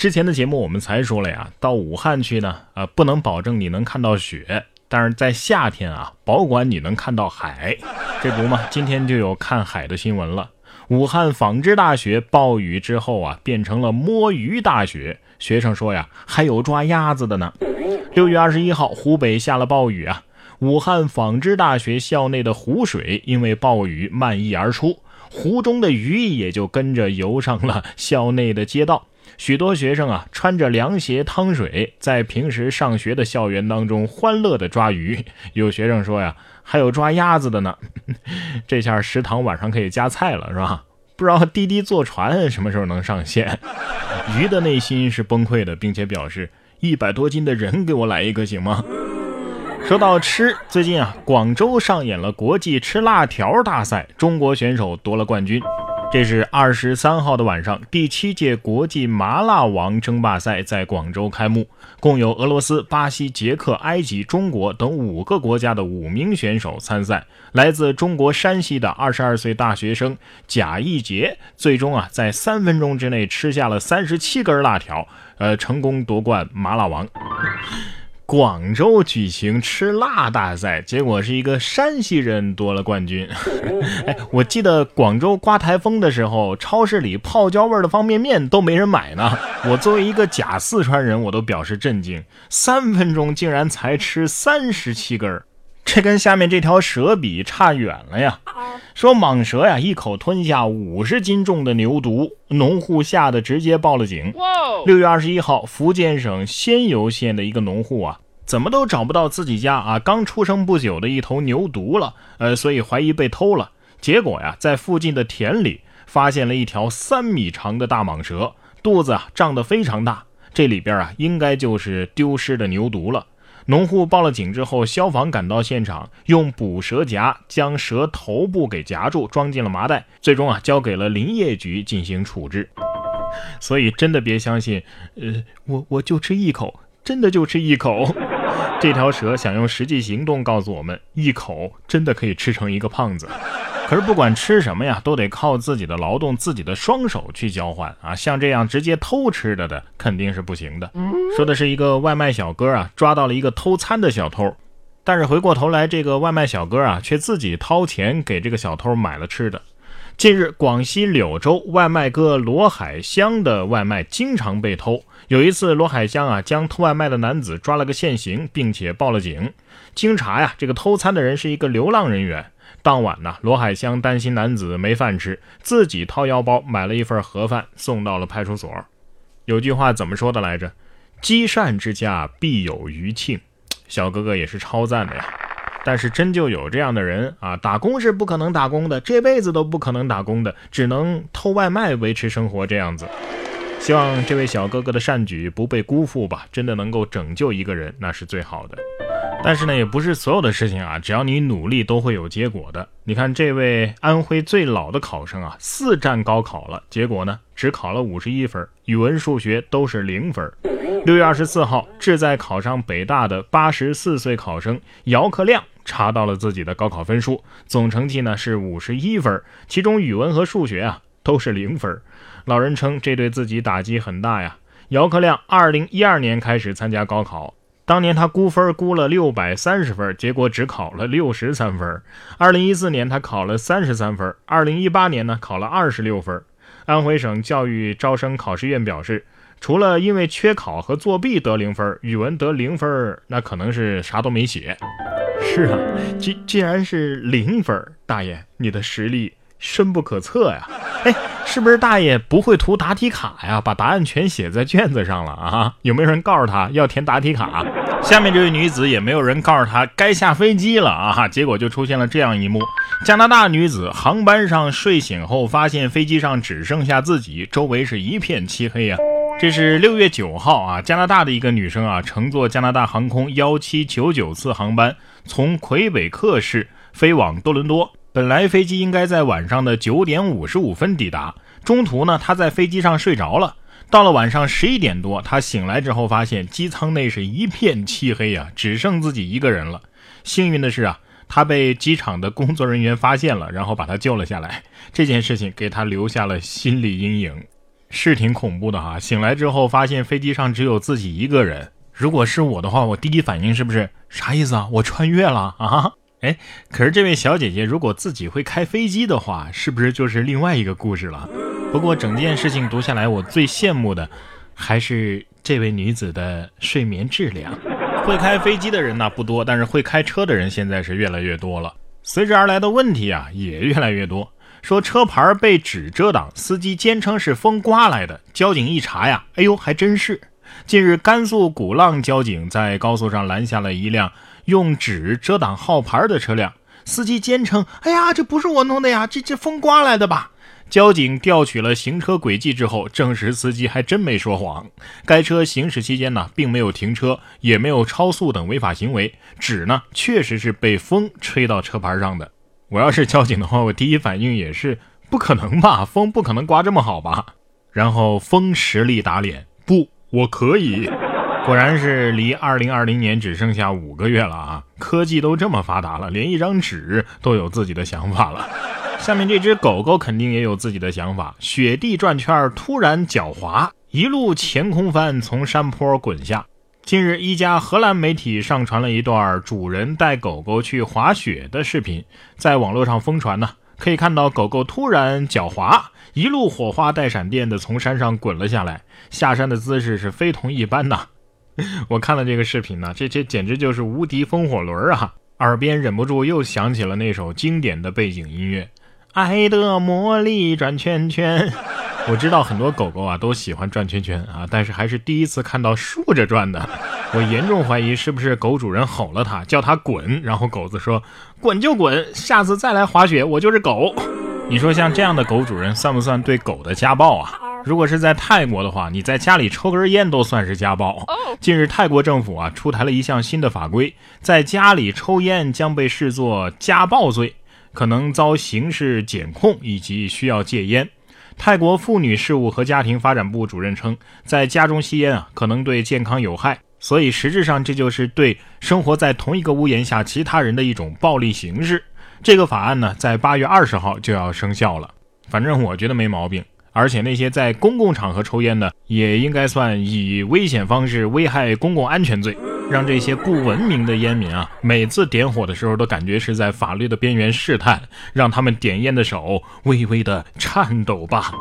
之前的节目我们才说了呀，到武汉去呢，啊，不能保证你能看到雪，但是在夏天啊，保管你能看到海。这不嘛，今天就有看海的新闻了。武汉纺织大学暴雨之后啊，变成了摸鱼大学。学生说呀，还有抓鸭子的呢。六月二十一号，湖北下了暴雨啊，武汉纺织大学校内的湖水因为暴雨漫溢而出，湖中的鱼也就跟着游上了校内的街道。许多学生啊，穿着凉鞋趟水，在平时上学的校园当中欢乐的抓鱼。有学生说呀，还有抓鸭子的呢。这下食堂晚上可以加菜了，是吧？不知道滴滴坐船什么时候能上线？鱼的内心是崩溃的，并且表示一百多斤的人给我来一个行吗？说到吃，最近啊，广州上演了国际吃辣条大赛，中国选手夺了冠军。这是二十三号的晚上，第七届国际麻辣王争霸赛在广州开幕，共有俄罗斯、巴西、捷克、埃及、中国等五个国家的五名选手参赛。来自中国山西的二十二岁大学生贾义杰，最终啊在三分钟之内吃下了三十七根辣条，呃，成功夺冠麻辣王。广州举行吃辣大赛，结果是一个山西人夺了冠军。哎，我记得广州刮台风的时候，超市里泡椒味的方便面都没人买呢。我作为一个假四川人，我都表示震惊，三分钟竟然才吃三十七根儿。这跟下面这条蛇比差远了呀！说蟒蛇呀，一口吞下五十斤重的牛犊，农户吓得直接报了警。六月二十一号，福建省仙游县的一个农户啊，怎么都找不到自己家啊刚出生不久的一头牛犊了，呃，所以怀疑被偷了。结果呀，在附近的田里发现了一条三米长的大蟒蛇，肚子啊胀得非常大，这里边啊应该就是丢失的牛犊了。农户报了警之后，消防赶到现场，用捕蛇夹将蛇头部给夹住，装进了麻袋，最终啊交给了林业局进行处置。所以真的别相信，呃，我我就吃一口，真的就吃一口。这条蛇想用实际行动告诉我们，一口真的可以吃成一个胖子。可是不管吃什么呀，都得靠自己的劳动、自己的双手去交换啊！像这样直接偷吃的的，肯定是不行的。说的是一个外卖小哥啊，抓到了一个偷餐的小偷，但是回过头来，这个外卖小哥啊，却自己掏钱给这个小偷买了吃的。近日，广西柳州外卖哥罗海香的外卖经常被偷。有一次，罗海香啊，将偷外卖的男子抓了个现行，并且报了警。经查呀，这个偷餐的人是一个流浪人员。当晚呢，罗海香担心男子没饭吃，自己掏腰包买了一份盒饭送到了派出所。有句话怎么说的来着？积善之家必有余庆。小哥哥也是超赞的呀。但是真就有这样的人啊，打工是不可能打工的，这辈子都不可能打工的，只能偷外卖维持生活这样子。希望这位小哥哥的善举不被辜负吧，真的能够拯救一个人，那是最好的。但是呢，也不是所有的事情啊，只要你努力都会有结果的。你看这位安徽最老的考生啊，四战高考了，结果呢只考了五十一分，语文、数学都是零分。六月二十四号，志在考上北大的八十四岁考生姚克亮查到了自己的高考分数，总成绩呢是五十一分，其中语文和数学啊都是零分。老人称这对自己打击很大呀。姚克亮二零一二年开始参加高考。当年他估分估了六百三十分，结果只考了六十三分。二零一四年他考了三十三分，二零一八年呢考了二十六分。安徽省教育招生考试院表示，除了因为缺考和作弊得零分，语文得零分，那可能是啥都没写。是啊，既既然是零分，大爷你的实力深不可测呀。哎，是不是大爷不会涂答题卡呀？把答案全写在卷子上了啊？有没有人告诉他要填答题卡？下面这位女子也没有人告诉她该下飞机了啊！结果就出现了这样一幕：加拿大女子航班上睡醒后，发现飞机上只剩下自己，周围是一片漆黑呀。这是六月九号啊，加拿大的一个女生啊，乘坐加拿大航空幺七九九次航班，从魁北克市飞往多伦多。本来飞机应该在晚上的九点五十五分抵达，中途呢，她在飞机上睡着了。到了晚上十一点多，他醒来之后发现机舱内是一片漆黑呀，只剩自己一个人了。幸运的是啊，他被机场的工作人员发现了，然后把他救了下来。这件事情给他留下了心理阴影。是挺恐怖的哈。醒来之后发现飞机上只有自己一个人，如果是我的话，我第一反应是不是啥意思啊？我穿越了啊？哎，可是这位小姐姐如果自己会开飞机的话，是不是就是另外一个故事了？不过整件事情读下来，我最羡慕的还是这位女子的睡眠质量。会开飞机的人呢不多，但是会开车的人现在是越来越多了。随之而来的问题啊也越来越多。说车牌被纸遮挡，司机坚称是风刮来的。交警一查呀，哎呦，还真是。近日，甘肃古浪交警在高速上拦下了一辆用纸遮挡号牌的车辆，司机坚称：“哎呀，这不是我弄的呀，这这风刮来的吧？”交警调取了行车轨迹之后，证实司机还真没说谎。该车行驶期间呢，并没有停车，也没有超速等违法行为，纸呢确实是被风吹到车牌上的。我要是交警的话，我第一反应也是不可能吧，风不可能刮这么好吧？然后风实力打脸，不，我可以。果然是离二零二零年只剩下五个月了啊！科技都这么发达了，连一张纸都有自己的想法了。下面这只狗狗肯定也有自己的想法。雪地转圈突然脚滑，一路前空翻，从山坡滚下。近日，一家荷兰媒体上传了一段主人带狗狗去滑雪的视频，在网络上疯传呢。可以看到，狗狗突然脚滑，一路火花带闪电的从山上滚了下来，下山的姿势是非同一般呐。我看了这个视频呢，这这简直就是无敌风火轮啊！耳边忍不住又想起了那首经典的背景音乐。爱的魔力转圈圈，我知道很多狗狗啊都喜欢转圈圈啊，但是还是第一次看到竖着转的。我严重怀疑是不是狗主人吼了它，叫它滚，然后狗子说滚就滚，下次再来滑雪我就是狗。你说像这样的狗主人算不算对狗的家暴啊？如果是在泰国的话，你在家里抽根烟都算是家暴。近日泰国政府啊出台了一项新的法规，在家里抽烟将被视作家暴罪。可能遭刑事检控以及需要戒烟。泰国妇女事务和家庭发展部主任称，在家中吸烟啊，可能对健康有害，所以实质上这就是对生活在同一个屋檐下其他人的一种暴力形式。这个法案呢，在八月二十号就要生效了。反正我觉得没毛病。而且那些在公共场合抽烟的，也应该算以危险方式危害公共安全罪。让这些不文明的烟民啊，每次点火的时候都感觉是在法律的边缘试探，让他们点烟的手微微的颤抖吧。